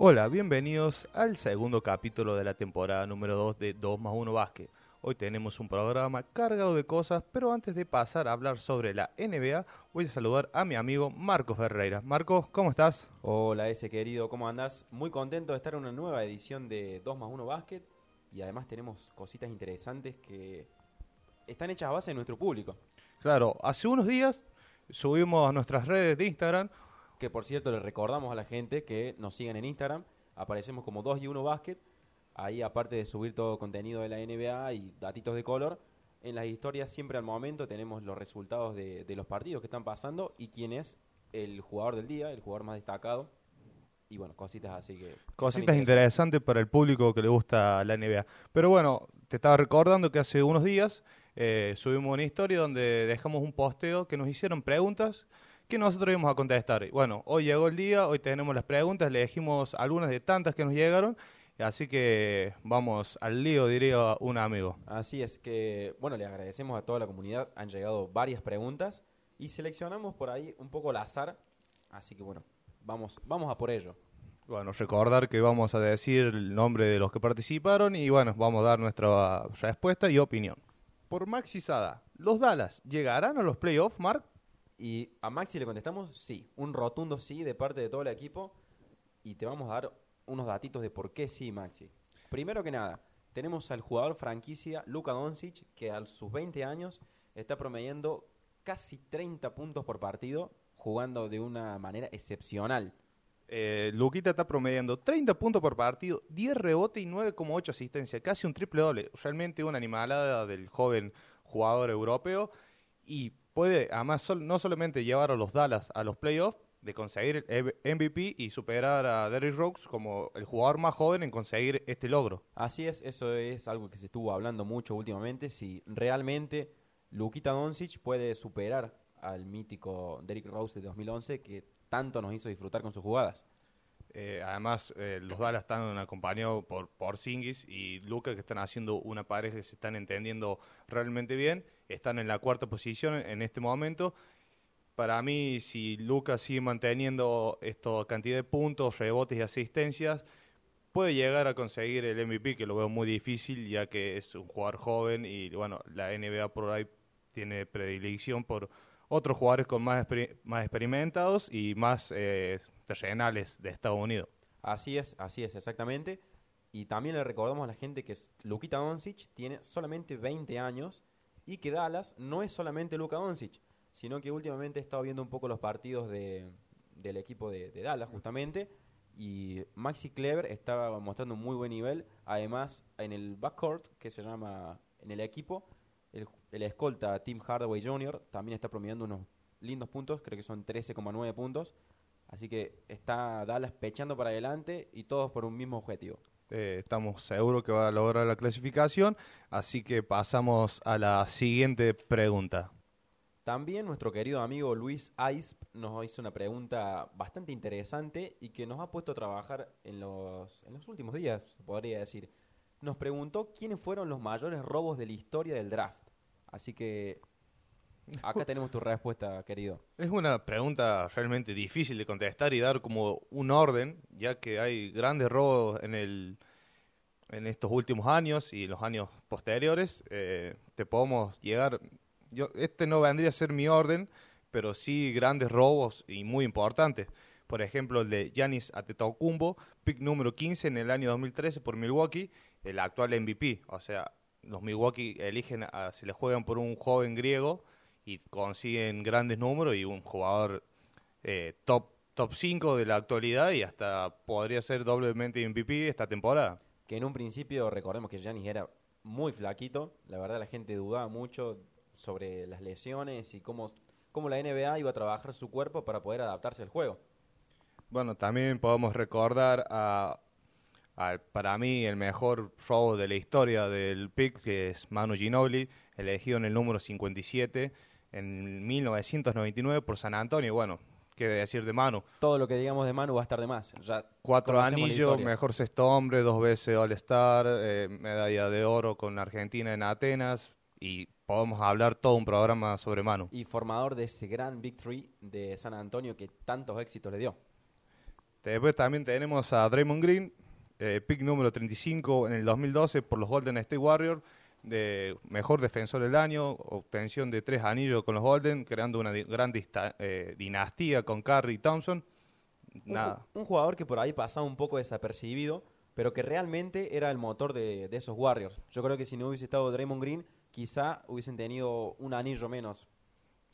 Hola, bienvenidos al segundo capítulo de la temporada número 2 de 2 más 1 Básquet. Hoy tenemos un programa cargado de cosas, pero antes de pasar a hablar sobre la NBA, voy a saludar a mi amigo Marcos Ferreira. Marcos, ¿cómo estás? Hola, ese querido, ¿cómo andás? Muy contento de estar en una nueva edición de 2 más 1 Básquet y además tenemos cositas interesantes que están hechas a base de nuestro público. Claro, hace unos días subimos a nuestras redes de Instagram Que por cierto le recordamos a la gente que nos sigan en Instagram, aparecemos como 2 y 1 Básquet, ahí aparte de subir todo contenido de la NBA y datitos de color, en las historias siempre al momento tenemos los resultados de, de los partidos que están pasando y quién es el jugador del día, el jugador más destacado. Y bueno, cositas así que... Cositas interesantes para el público que le gusta la NBA. Pero bueno, te estaba recordando que hace unos días eh, subimos una historia donde dejamos un posteo que nos hicieron preguntas que nosotros íbamos a contestar. Bueno, hoy llegó el día, hoy tenemos las preguntas, le elegimos algunas de tantas que nos llegaron, así que vamos al lío, diría un amigo. Así es que, bueno, le agradecemos a toda la comunidad. Han llegado varias preguntas y seleccionamos por ahí un poco al azar. Así que, bueno, vamos, vamos a por ello. Bueno, recordar que vamos a decir el nombre de los que participaron y bueno, vamos a dar nuestra respuesta y opinión. Por Maxi Sada, ¿los Dallas llegarán a los playoffs, Mark? Y a Maxi le contestamos sí, un rotundo sí de parte de todo el equipo. Y te vamos a dar unos datitos de por qué sí, Maxi. Primero que nada, tenemos al jugador franquicia Luka Doncic, que a sus 20 años está promediando casi 30 puntos por partido, jugando de una manera excepcional. Eh, Luquita está promediando 30 puntos por partido, 10 rebotes y 9,8 asistencia, casi un triple doble. Realmente una animalada del joven jugador europeo y puede además sol- no solamente llevar a los Dallas a los playoffs, de conseguir el MVP y superar a Derrick Rose como el jugador más joven en conseguir este logro. Así es, eso es algo que se estuvo hablando mucho últimamente. Si realmente Lukita Doncic puede superar al mítico Derrick Rose de 2011, que tanto nos hizo disfrutar con sus jugadas. Eh, además, eh, los Dallas están acompañados por Porzingis y Luca, que están haciendo una pareja que se están entendiendo realmente bien. Están en la cuarta posición en este momento. Para mí, si Luca sigue manteniendo esta cantidad de puntos, rebotes y asistencias, puede llegar a conseguir el MVP, que lo veo muy difícil, ya que es un jugador joven y bueno, la NBA por ahí tiene predilección por otros jugadores con más, exper- más experimentados y más eh, terrenales de Estados Unidos. Así es, así es, exactamente. Y también le recordamos a la gente que Lukita Doncic tiene solamente 20 años y que Dallas no es solamente Luka Doncic, sino que últimamente he estado viendo un poco los partidos de, del equipo de, Dallas, justamente. Y Maxi Clever estaba mostrando un muy buen nivel. Además, en el backcourt, que se llama en el equipo, el, el escolta Tim Hardaway Jr. también está promediando unos lindos puntos, creo que son 13,9 puntos. Así que está Dallas pechando para adelante y todos por un mismo objetivo. Eh, estamos seguros que va a lograr la clasificación, así que pasamos a la siguiente pregunta. También nuestro querido amigo Luis Aisp nos hizo una pregunta bastante interesante y que nos ha puesto a trabajar en los, en los últimos días, se podría decir. Nos preguntó quiénes fueron los mayores robos de la historia del draft. Así que acá tenemos tu respuesta, querido. Es una pregunta realmente difícil de contestar y dar como un orden, ya que hay grandes robos en el en estos últimos años y los años posteriores. Eh, te podemos llegar. Yo este no vendría a ser mi orden, pero sí grandes robos y muy importantes. Por ejemplo, el de Giannis Antetokounmpo, pick número 15 en el año 2013 por Milwaukee, el actual MVP. O sea, los Milwaukee eligen, a, se le juegan por un joven griego y consiguen grandes números y un jugador eh, top top 5 de la actualidad y hasta podría ser doblemente MVP esta temporada. Que en un principio recordemos que Giannis era muy flaquito. La verdad la gente dudaba mucho sobre las lesiones y cómo, cómo la NBA iba a trabajar su cuerpo para poder adaptarse al juego. Bueno, también podemos recordar a, a, para mí el mejor robo de la historia del pick, que es Manu Ginobili, elegido en el número 57 en 1999 por San Antonio. Bueno, qué decir de Manu. Todo lo que digamos de Manu va a estar de más. Ya Cuatro anillos, mejor sexto hombre, dos veces All-Star, eh, medalla de oro con Argentina en Atenas y podemos hablar todo un programa sobre Manu. Y formador de ese gran Big Three de San Antonio que tantos éxitos le dio. Después también tenemos a Draymond Green, eh, pick número 35 en el 2012 por los Golden State Warriors, de mejor defensor del año, obtención de tres anillos con los Golden, creando una di- gran eh, dinastía con Curry y Thompson. Un Nada. Un, jugador que por ahí pasaba un poco desapercibido, pero que realmente era el motor de, de esos Warriors. Yo creo que si no hubiese estado Draymond Green, quizá hubiesen tenido un anillo menos.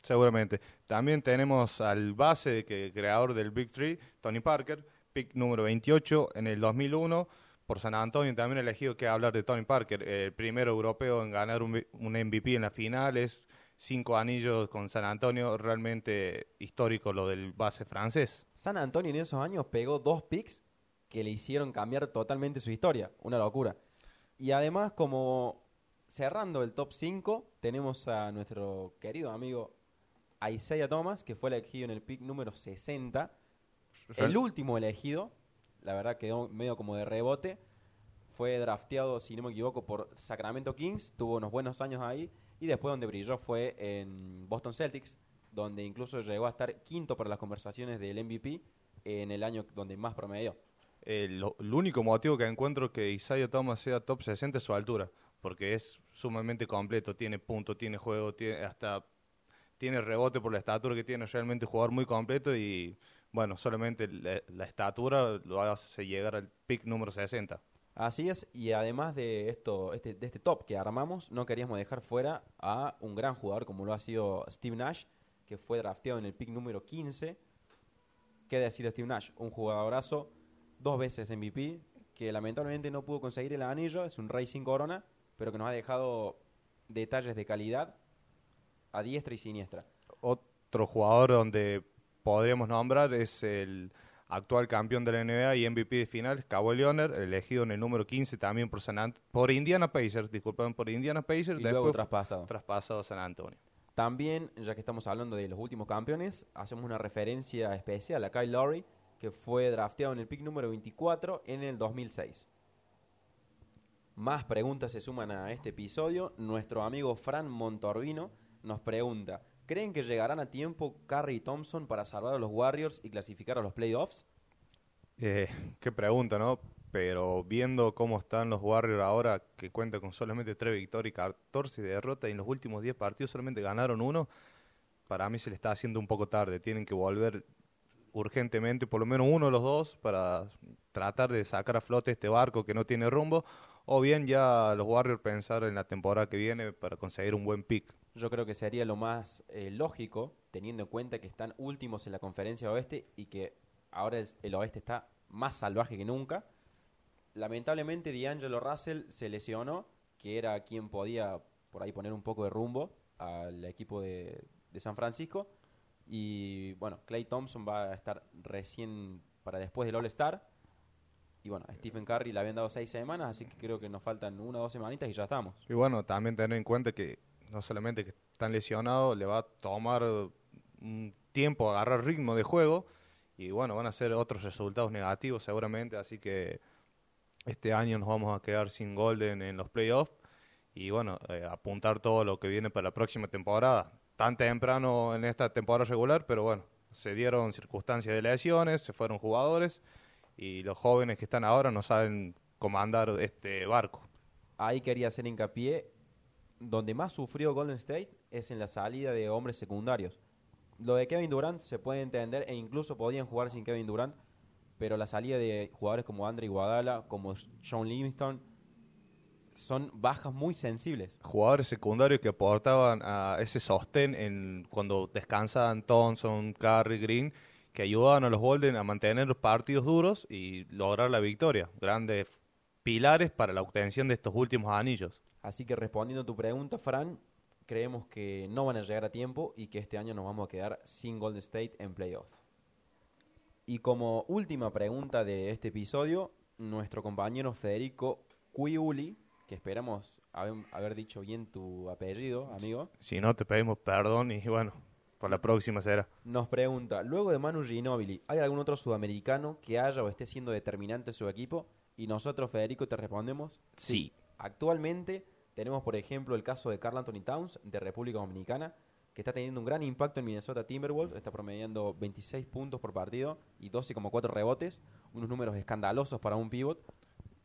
Seguramente. También tenemos al base, que creador del Big Three, Tony Parker, pick número 28 en el 2001 por San Antonio. También elegido que hablar de Tony Parker, el primer europeo en ganar un, un MVP en las finales, cinco anillos con San Antonio, realmente histórico lo del base francés. San Antonio en esos años pegó dos picks que le hicieron cambiar totalmente su historia. Una locura. Y además, como cerrando el top 5, tenemos a nuestro querido amigo Isaiah Thomas, que fue elegido en el pick número 60. El último elegido, la verdad quedó medio como de rebote. Fue drafteado, si no me equivoco, por Sacramento Kings. Tuvo unos buenos años ahí. Y después donde brilló fue en Boston Celtics, donde incluso llegó a estar quinto para las conversaciones del MVP en el año donde más promedió. Eh, lo- el único motivo que encuentro que Isaiah Thomas sea top 60 es su altura, porque es sumamente completo, tiene punto, tiene juego, tiene hasta tiene rebote por la estatura que tiene, realmente un jugador muy completo y bueno, solamente la, la estatura lo hace llegar al pick número 60. Así es, y además de esto, este, de este top que armamos, no queríamos dejar fuera a un gran jugador como lo ha sido Steve Nash, que fue drafteado en el pick número 15. ¿Qué decir de Steve Nash? Un jugadorazo, dos veces MVP, que lamentablemente no pudo conseguir el anillo, es un Rey sin corona, pero que nos ha dejado detalles de calidad a diestra y siniestra. Otro jugador donde podríamos nombrar es el actual campeón de la NBA y MVP de finales, Kawhi Leonard, elegido en el número 15 también por San Ant- por Indiana Pacers, disculpen, por Indiana Pacers, Y luego después traspasado. traspasado a San Antonio. También, ya que estamos hablando de los últimos campeones, hacemos una referencia especial a Kyle Lowry, que fue drafteado en el pick número 24 en el 2006. Más preguntas se suman a este episodio. Nuestro amigo Fran Montorbino nos pregunta, ¿creen que llegarán a tiempo Curry y Thompson para salvar a los Warriors y clasificar a los playoffs? Eh, qué pregunta, ¿no? Pero viendo cómo están los Warriors ahora, que cuentan con solamente 3 victorias y 14 derrotas, y en los últimos 10 partidos solamente ganaron uno, para mí se le está haciendo un poco tarde. Tienen que volver urgentemente, por lo menos uno de los dos, para tratar de sacar a flote este barco que no tiene rumbo, o bien ya los Warriors pensar en la temporada que viene para conseguir un buen pick. Yo creo que sería lo más eh, lógico, teniendo en cuenta que están últimos en la conferencia oeste y que ahora el, oeste está más salvaje que nunca. Lamentablemente D'Angelo Russell se lesionó, que era quien podía por ahí poner un poco de rumbo al equipo de, San Francisco. Y bueno, Clay Thompson va a estar recién para después del All-Star. Y bueno, Stephen Curry le habían dado seis semanas, así que creo que nos faltan una o dos semanitas y ya estamos. Y bueno, también tener en cuenta que no solamente que están lesionados, le va a tomar un tiempo agarrar ritmo de juego y bueno, van a ser otros resultados negativos seguramente, así que este año nos vamos a quedar sin Golden en los playoffs y bueno, eh, apuntar todo lo que viene para la próxima temporada. Tan temprano en esta temporada regular, pero bueno, se dieron circunstancias de lesiones, se fueron jugadores y los jóvenes que están ahora no saben comandar este barco. Ahí quería hacer hincapié. Donde más sufrió Golden State es en la salida de hombres secundarios. Lo de Kevin Durant se puede entender e incluso podían jugar sin Kevin Durant, pero la salida de jugadores como Andre Iguodala, como Sean Livingston, son bajas muy sensibles. jugadores secundarios que aportaban a ese sostén en cuando descansaban Thompson, Curry, Green, que ayudaban a los Golden a mantener los partidos duros y lograr la victoria. Grandes pilares para la obtención de estos últimos anillos. Así que respondiendo a tu pregunta, Fran, creemos que no van a llegar a tiempo y que este año nos vamos a quedar sin Golden State en playoff. Y como última pregunta de este episodio, nuestro compañero Federico Cuiuli, que esperamos haber, haber dicho bien tu apellido, amigo, Si no, te pedimos perdón y bueno, por la próxima será. nos pregunta, luego de Manu Ginóbili, ¿hay algún otro sudamericano que haya o esté siendo determinante en su equipo? Y nosotros, Federico, te respondemos, Sí. Actualmente tenemos, por ejemplo, el caso de Carl Anthony Towns de República Dominicana, que está teniendo un gran impacto en Minnesota Timberwolves, está promediando 26 puntos por partido y 12,4 rebotes, unos números escandalosos para un pivot.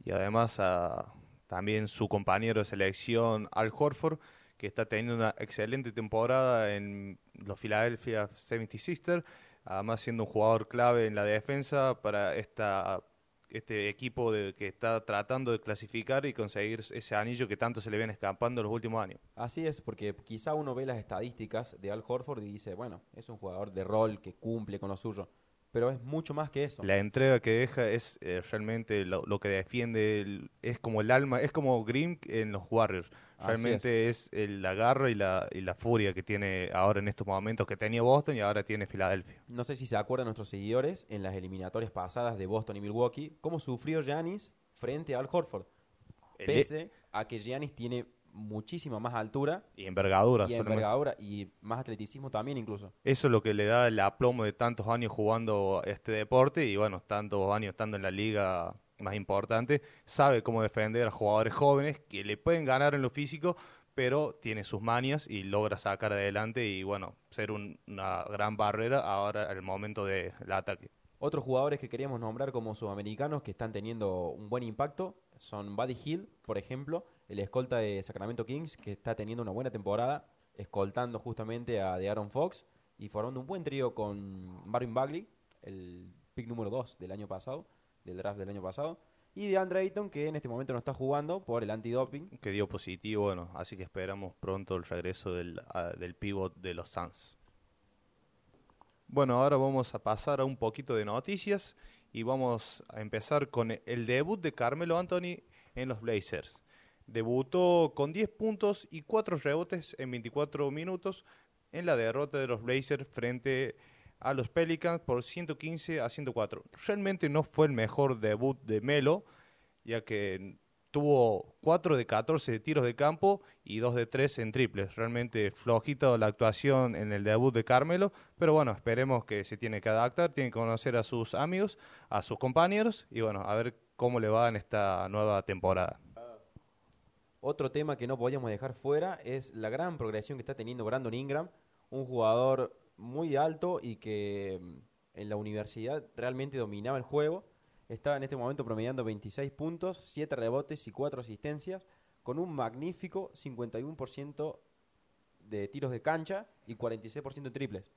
Y además también su compañero de selección Al Horford, que está teniendo una excelente temporada en los Philadelphia 76ers, además siendo un jugador clave en la defensa para esta este equipo de, que está tratando de clasificar y conseguir ese anillo que tanto se le viene escapando en los últimos años. Así es, porque quizá uno ve las estadísticas de Al Horford y dice, bueno, es un jugador de rol que cumple con lo suyo pero es mucho más que eso. La entrega que deja es eh, realmente lo, que defiende, es como el alma, es como Grimm en los Warriors. Realmente es. el agarro y la, y la furia que tiene ahora en estos momentos, que tenía Boston y ahora tiene Filadelfia. No sé si se acuerdan nuestros seguidores en las eliminatorias pasadas de Boston y Milwaukee, cómo sufrió Giannis frente al Horford. Pese a que Giannis tiene muchísima más altura. Y envergadura. Y envergadura y más atleticismo también incluso. Eso es lo que le da el aplomo de tantos años jugando este deporte y bueno, tantos años estando en la liga más importante. Sabe cómo defender a jugadores jóvenes que le pueden ganar en lo físico, pero tiene sus manias y logra sacar adelante y bueno, ser una gran barrera ahora el momento del ataque. Otros jugadores que queríamos nombrar como sudamericanos que están teniendo un buen impacto son Buddy Hill, por ejemplo, el escolta de Sacramento Kings, que está teniendo una buena temporada, escoltando justamente a de Aaron Fox y formando un buen trío con Marvin Bagley, el pick número 2 del año pasado, del draft del año pasado, y de Andre Ayton, que en este momento no está jugando por el antidoping. Que dio positivo, bueno, así que esperamos pronto el regreso del, del pivot de los Suns. Bueno, ahora vamos a pasar a un poquito de noticias y vamos a empezar con el debut de Carmelo Anthony en los Blazers. Debutó con 10 puntos y 4 rebotes en 24 minutos en la derrota de los Blazers frente a los Pelicans por 115 a 104. Realmente no fue el mejor debut de Melo, ya que tuvo 4 de 14 tiros de campo y 2 de 3 en triples. Realmente flojito la actuación en el debut de Carmelo, pero bueno, esperemos que se tiene que adaptar, tiene que conocer a sus amigos, a sus compañeros y bueno, a ver cómo le va en esta nueva temporada. Otro tema que no podíamos dejar fuera es la gran progresión que está teniendo Brandon Ingram, un jugador muy alto y que mm, en la universidad realmente dominaba el juego. Estaba en este momento promediando 26 puntos, 7 rebotes y 4 asistencias, con un magnífico 51% de tiros de cancha y 46% de triples.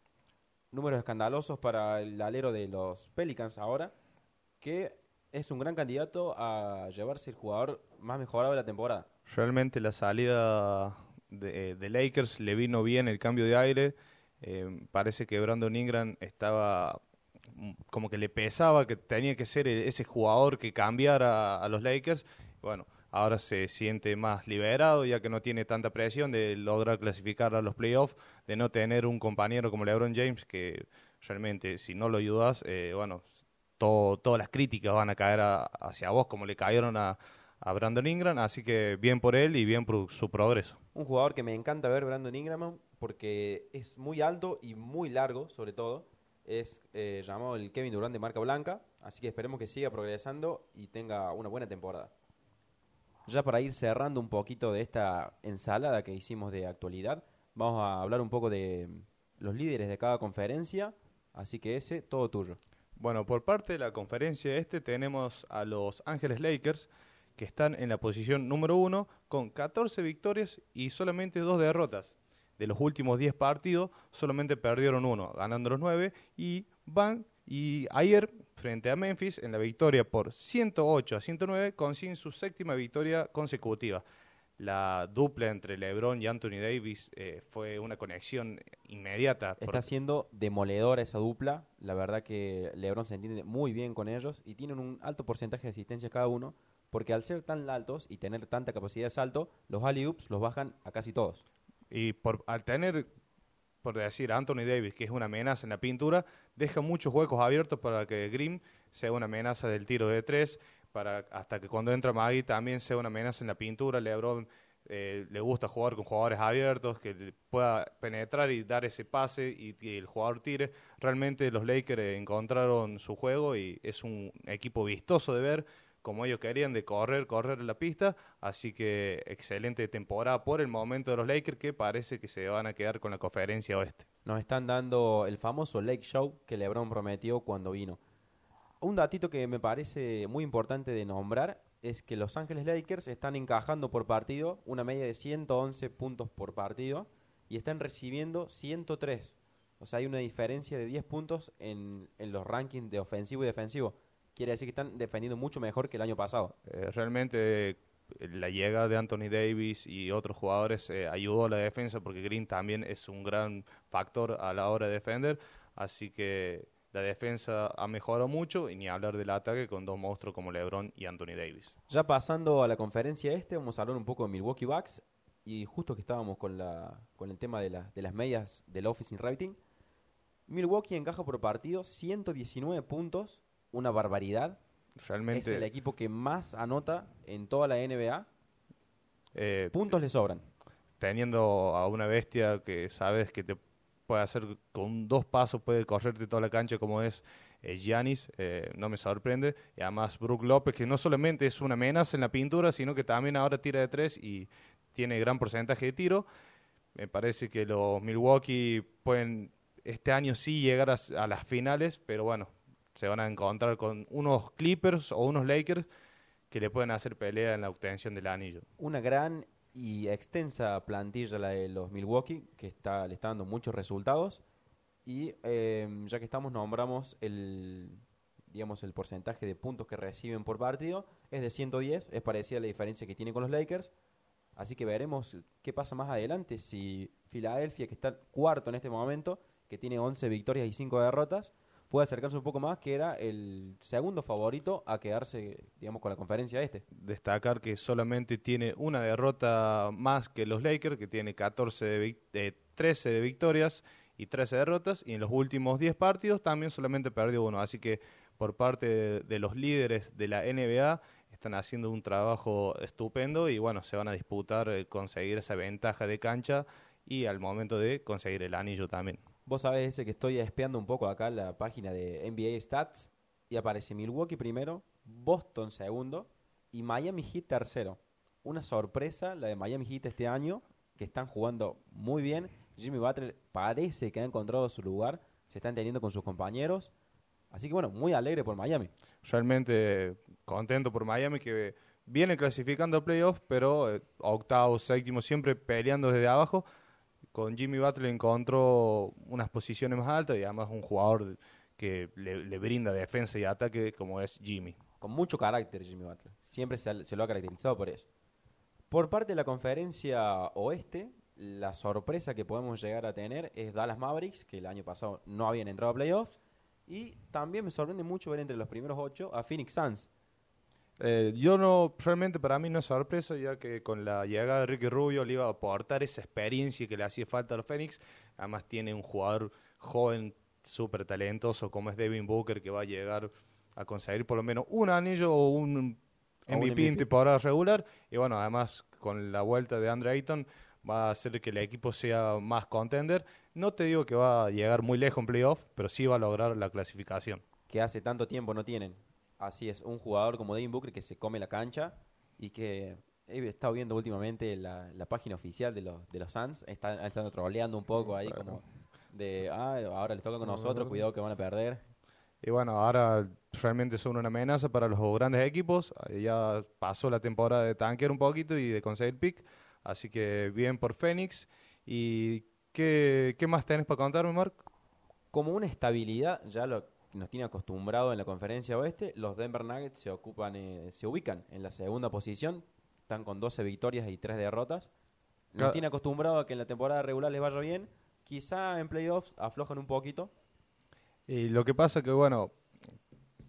Números escandalosos para el alero de los Pelicans ahora, que es un gran candidato a llevarse el jugador más mejorado de la temporada. Realmente la salida de, Lakers le vino bien el cambio de aire. Eh, parece que Brandon Ingram estaba como que le pesaba que tenía que ser ese jugador que cambiara a, los Lakers. Bueno, ahora se siente más liberado ya que no tiene tanta presión de lograr clasificar a los playoffs, de no tener un compañero como LeBron James que realmente si no lo ayudas, eh, bueno, todas las críticas van a caer hacia vos como le cayeron a, a Brandon Ingram, así que bien por él y bien por su progreso. Un jugador que me encanta ver, Brandon Ingram, porque es muy alto y muy largo, sobre todo. Es eh, llamado el Kevin Durant de marca blanca, así que esperemos que siga progresando y tenga una buena temporada. Ya para ir cerrando un poquito de esta ensalada que hicimos de actualidad, vamos a hablar un poco de los líderes de cada conferencia, así que ese, todo tuyo. Bueno, por parte de la conferencia este tenemos a los Ángeles Lakers, que están en la posición número uno con 14 victorias y solamente dos derrotas. De los últimos 10 partidos, solamente perdieron uno, ganando los 9 y van y ayer frente a Memphis en la victoria por 108 a 109 consiguen su séptima victoria consecutiva. La dupla entre LeBron y Anthony Davis eh, fue una conexión inmediata. Está siendo demoledora esa dupla. La verdad que LeBron se entiende muy bien con ellos y tienen un alto porcentaje de asistencia cada uno porque al ser tan altos y tener tanta capacidad de salto, los alley-oops los bajan a casi todos. Y por, al tener, por decir, Anthony Davis, que es una amenaza en la pintura, deja muchos huecos abiertos para que Grimm sea una amenaza del tiro de tres, para hasta que cuando entra Maggie también sea una amenaza en la pintura. LeBron eh, le gusta jugar con jugadores abiertos, que pueda penetrar y dar ese pase y, el jugador tire. Realmente los Lakers encontraron su juego y es un equipo vistoso de ver como ellos querían, de correr, correr la pista. Así que excelente temporada por el momento de los Lakers que parece que se van a quedar con la conferencia oeste. Nos están dando el famoso Lake Show que LeBron prometió cuando vino. Un datito que me parece muy importante de nombrar es que Los Ángeles Lakers están encajando por partido una media de 111 puntos por partido y están recibiendo 103. O sea, hay una diferencia de 10 puntos en, en los rankings de ofensivo y defensivo. Quiere decir que están defendiendo mucho mejor que el año pasado. Eh, realmente eh, la llegada de Anthony Davis y otros jugadores eh, ayudó a la defensa porque Green también es un gran factor a la hora de defender. Así que la defensa ha mejorado mucho y ni hablar del ataque con dos monstruos como LeBron y Anthony Davis. Ya pasando a la conferencia este, vamos a hablar un poco de Milwaukee Bucks y justo que estábamos con, la, con el tema de, la, de las medias del Office in Rating. Milwaukee encaja por partido 119 puntos, una barbaridad. Realmente Es el equipo que más anota en toda la NBA. eh, Puntos le sobran. teniendo a una bestia que sabes que te puede hacer con dos pasos, puede correrte toda la cancha como es eh, Giannis, eh, no me sorprende. Y además Brook López, que no solamente es una amenaza en la pintura, sino que también ahora tira de tres y tiene gran porcentaje de tiro. Me parece que los Milwaukee pueden este año sí llegar a, las finales, pero bueno, se van a encontrar con unos Clippers o unos Lakers que le pueden hacer pelea en la obtención del anillo. Una gran y extensa plantilla la de los Milwaukee, que está, le está dando muchos resultados. Y eh, ya que estamos, nombramos el, digamos, el porcentaje de puntos que reciben por partido. Es de 110, es parecida a la diferencia que tiene con los Lakers. Así que veremos qué pasa más adelante. Si Filadelfia, que está cuarto en este momento, que tiene 11 victorias y 5 derrotas, puede acercarse un poco más, que era el segundo favorito a quedarse, digamos, con la conferencia este. destacar que solamente tiene una derrota más que los Lakers, que tiene 14 de eh, 13 de victorias y 13 derrotas, y en los últimos 10 partidos también solamente perdió uno. Así que por parte de, de los líderes de la NBA están haciendo un trabajo estupendo y bueno, se van a disputar eh, conseguir esa ventaja de cancha y al momento de conseguir el anillo también. Vos sabés ese que estoy espiando un poco acá la página de NBA Stats y aparece Milwaukee primero, Boston segundo y Miami Heat tercero. Una sorpresa la de Miami Heat este año, que están jugando muy bien. Jimmy Butler parece que ha encontrado su lugar, se está entendiendo con sus compañeros. Así que bueno, muy alegre por Miami. realmente contento por Miami que viene clasificando a playoffs, pero eh, octavo, séptimo, siempre peleando desde abajo. Con Jimmy Butler encontró unas posiciones más altas y además un jugador que le, brinda defensa y ataque como es Jimmy. Con mucho carácter Jimmy Butler. Siempre se, se lo ha caracterizado por eso. Por parte de la conferencia oeste, la sorpresa que podemos llegar a tener es Dallas Mavericks, que el año pasado no habían entrado a playoffs. Y también me sorprende mucho ver entre los primeros ocho a Phoenix Suns. Eh, yo no, realmente para mí no es sorpresa, ya que con la llegada de Ricky Rubio le iba a aportar esa experiencia que le hacía falta a los Phoenix. Además tiene un jugador joven, súper talentoso como es Devin Booker, que va a llegar a conseguir por lo menos un anillo o un O un MVP en MVP. temporada regular. Y bueno, además con la vuelta de Andre Ayton va a hacer que el equipo sea más contender. No te digo que va a llegar muy lejos en playoff, pero sí va a lograr la clasificación. que hace tanto tiempo no tienen. Así es, un jugador como Devin Booker que se come la cancha y que he estado viendo últimamente la, la página oficial de los, de los Suns, están, estado troleando un poco ahí como de, ah, ahora les toca con nosotros, cuidado que van a perder. Y bueno, ahora realmente son una amenaza para los grandes equipos. Ya pasó la temporada de tanquear un poquito y de conseguir pick. Así que bien por Phoenix. ¿Y qué, qué más tenés para contarme, Mark? Como una estabilidad, ya lo nos tiene acostumbrado en la conferencia oeste, los Denver Nuggets se ocupan, eh, se ubican en la segunda posición, están con 12 victorias y 3 derrotas. Nos tiene acostumbrado a que en la temporada regular les vaya bien, quizá en playoffs aflojan un poquito, Y lo que pasa que, bueno,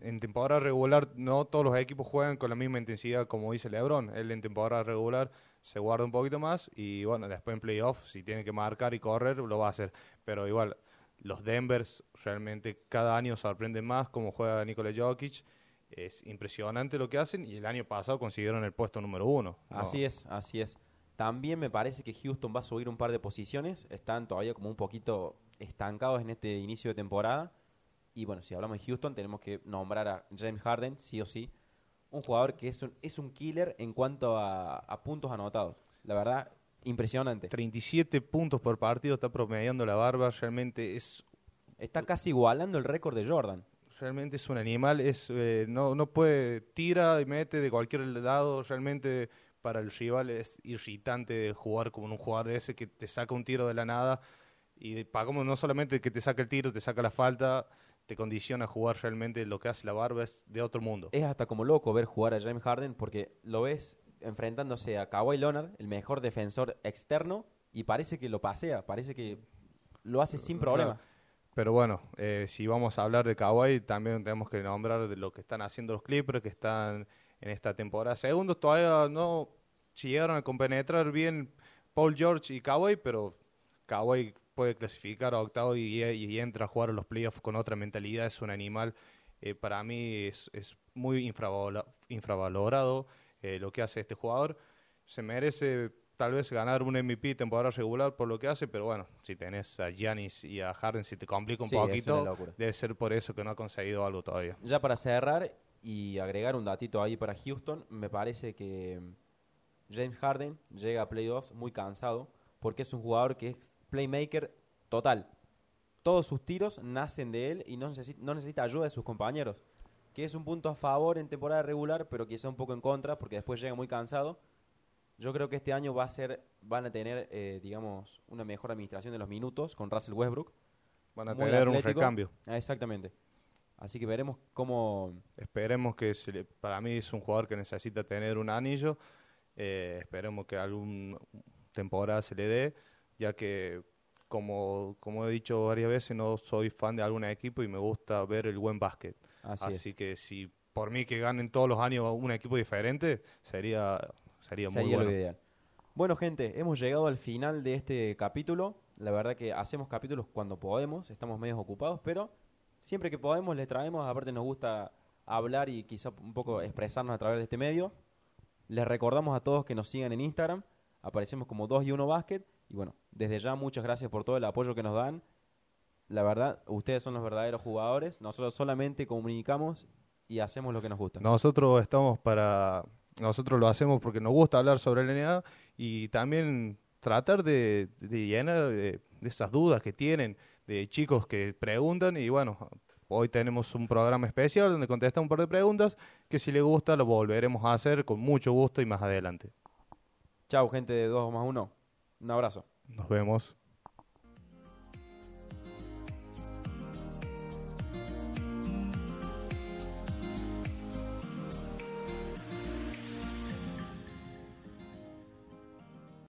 en temporada regular no todos los equipos juegan con la misma intensidad como dice LeBron. Él en temporada regular se guarda un poquito más y, bueno, después en playoff, si tiene que marcar y correr, lo va a hacer. Pero igual, los Denvers realmente cada año sorprenden más como juega Nikola Jokic. Es impresionante lo que hacen y el año pasado consiguieron el puesto número uno. ¿no? Así es, así es. También me parece que Houston va a subir un par de posiciones. Están todavía como un poquito estancados en este inicio de temporada. Y bueno, si hablamos de Houston, tenemos que nombrar a James Harden, sí o sí. un jugador que es un, es un killer en cuanto a, a puntos anotados. La verdad, impresionante. 37 puntos por partido está promediando la barba, realmente es Está casi igualando el récord de Jordan. realmente es un animal, es eh, no no puede tira y mete de cualquier lado, realmente para el rival es irritante jugar como un jugador de ese que te saca un tiro de la nada y para como no solamente que te saca el tiro, te saca la falta, te condiciona a jugar realmente lo que hace la barba es de otro mundo. Es hasta como loco ver jugar a James Harden porque lo ves enfrentándose a Kawhi Leonard, el mejor defensor externo, y parece que lo pasea, parece que lo hace sin problema. Pero bueno, eh, si vamos a hablar de Kawhi, también tenemos que nombrar de lo que están haciendo los Clippers, que están en esta temporada segundos. Todavía no llegaron a compenetrar bien Paul George y Kawhi, pero Kawhi puede clasificar a octavo y, y entra a jugar a los playoffs con otra mentalidad. Es un animal, eh, para mí es, es muy infravalorado eh, lo que hace este jugador. Se merece tal vez ganar un MVP temporada regular por lo que hace, pero bueno, si tenés a Giannis y a Harden, si te complica un Sí, poquito, debe ser por eso que no ha conseguido algo todavía. Ya para cerrar y agregar un datito ahí para Houston, me parece que James Harden llega a playoffs muy cansado porque es un jugador que es playmaker total. Todos sus tiros nacen de él y no necesita, no necesita ayuda de sus compañeros. Que es un punto a favor en temporada regular, pero quizá un poco en contra porque después llega muy cansado. Yo creo que este año va a ser, van a tener, eh, digamos, una mejor administración de los minutos con Russell Westbrook. Van a Muy tener un atlético. recambio. Ah, exactamente. Así que veremos cómo, Esperemos que, se le- para mí es un jugador que necesita tener un anillo. Eh, esperemos que alguna temporada se le dé, ya que, como, como he dicho varias veces, no soy fan de algún equipo y me gusta ver el buen básquet. Así, Así, es. que si por mí que ganen todos los años un equipo diferente, sería, sería, muy Sería bueno. lo ideal. Bueno, gente, hemos llegado al final de este capítulo. La verdad que hacemos capítulos cuando podemos, estamos medio ocupados, pero siempre que podemos les traemos. Aparte nos gusta hablar y quizá un poco expresarnos a través de este medio. Les recordamos a todos que nos sigan en Instagram. Aparecemos como 2 y 1 Basket. Y bueno, desde ya muchas gracias por todo el apoyo que nos dan. La verdad, ustedes son los verdaderos jugadores. Nosotros solamente comunicamos y hacemos lo que nos gusta. Nosotros estamos para. Nosotros lo hacemos porque nos gusta hablar sobre el NBA y también tratar de, de llenar de, de esas dudas que tienen, de chicos que preguntan. Y bueno, hoy tenemos un programa especial donde contestamos un par de preguntas que si les gusta lo volveremos a hacer con mucho gusto y más adelante. Chau, gente de 2 más 1. Un abrazo. Nos vemos.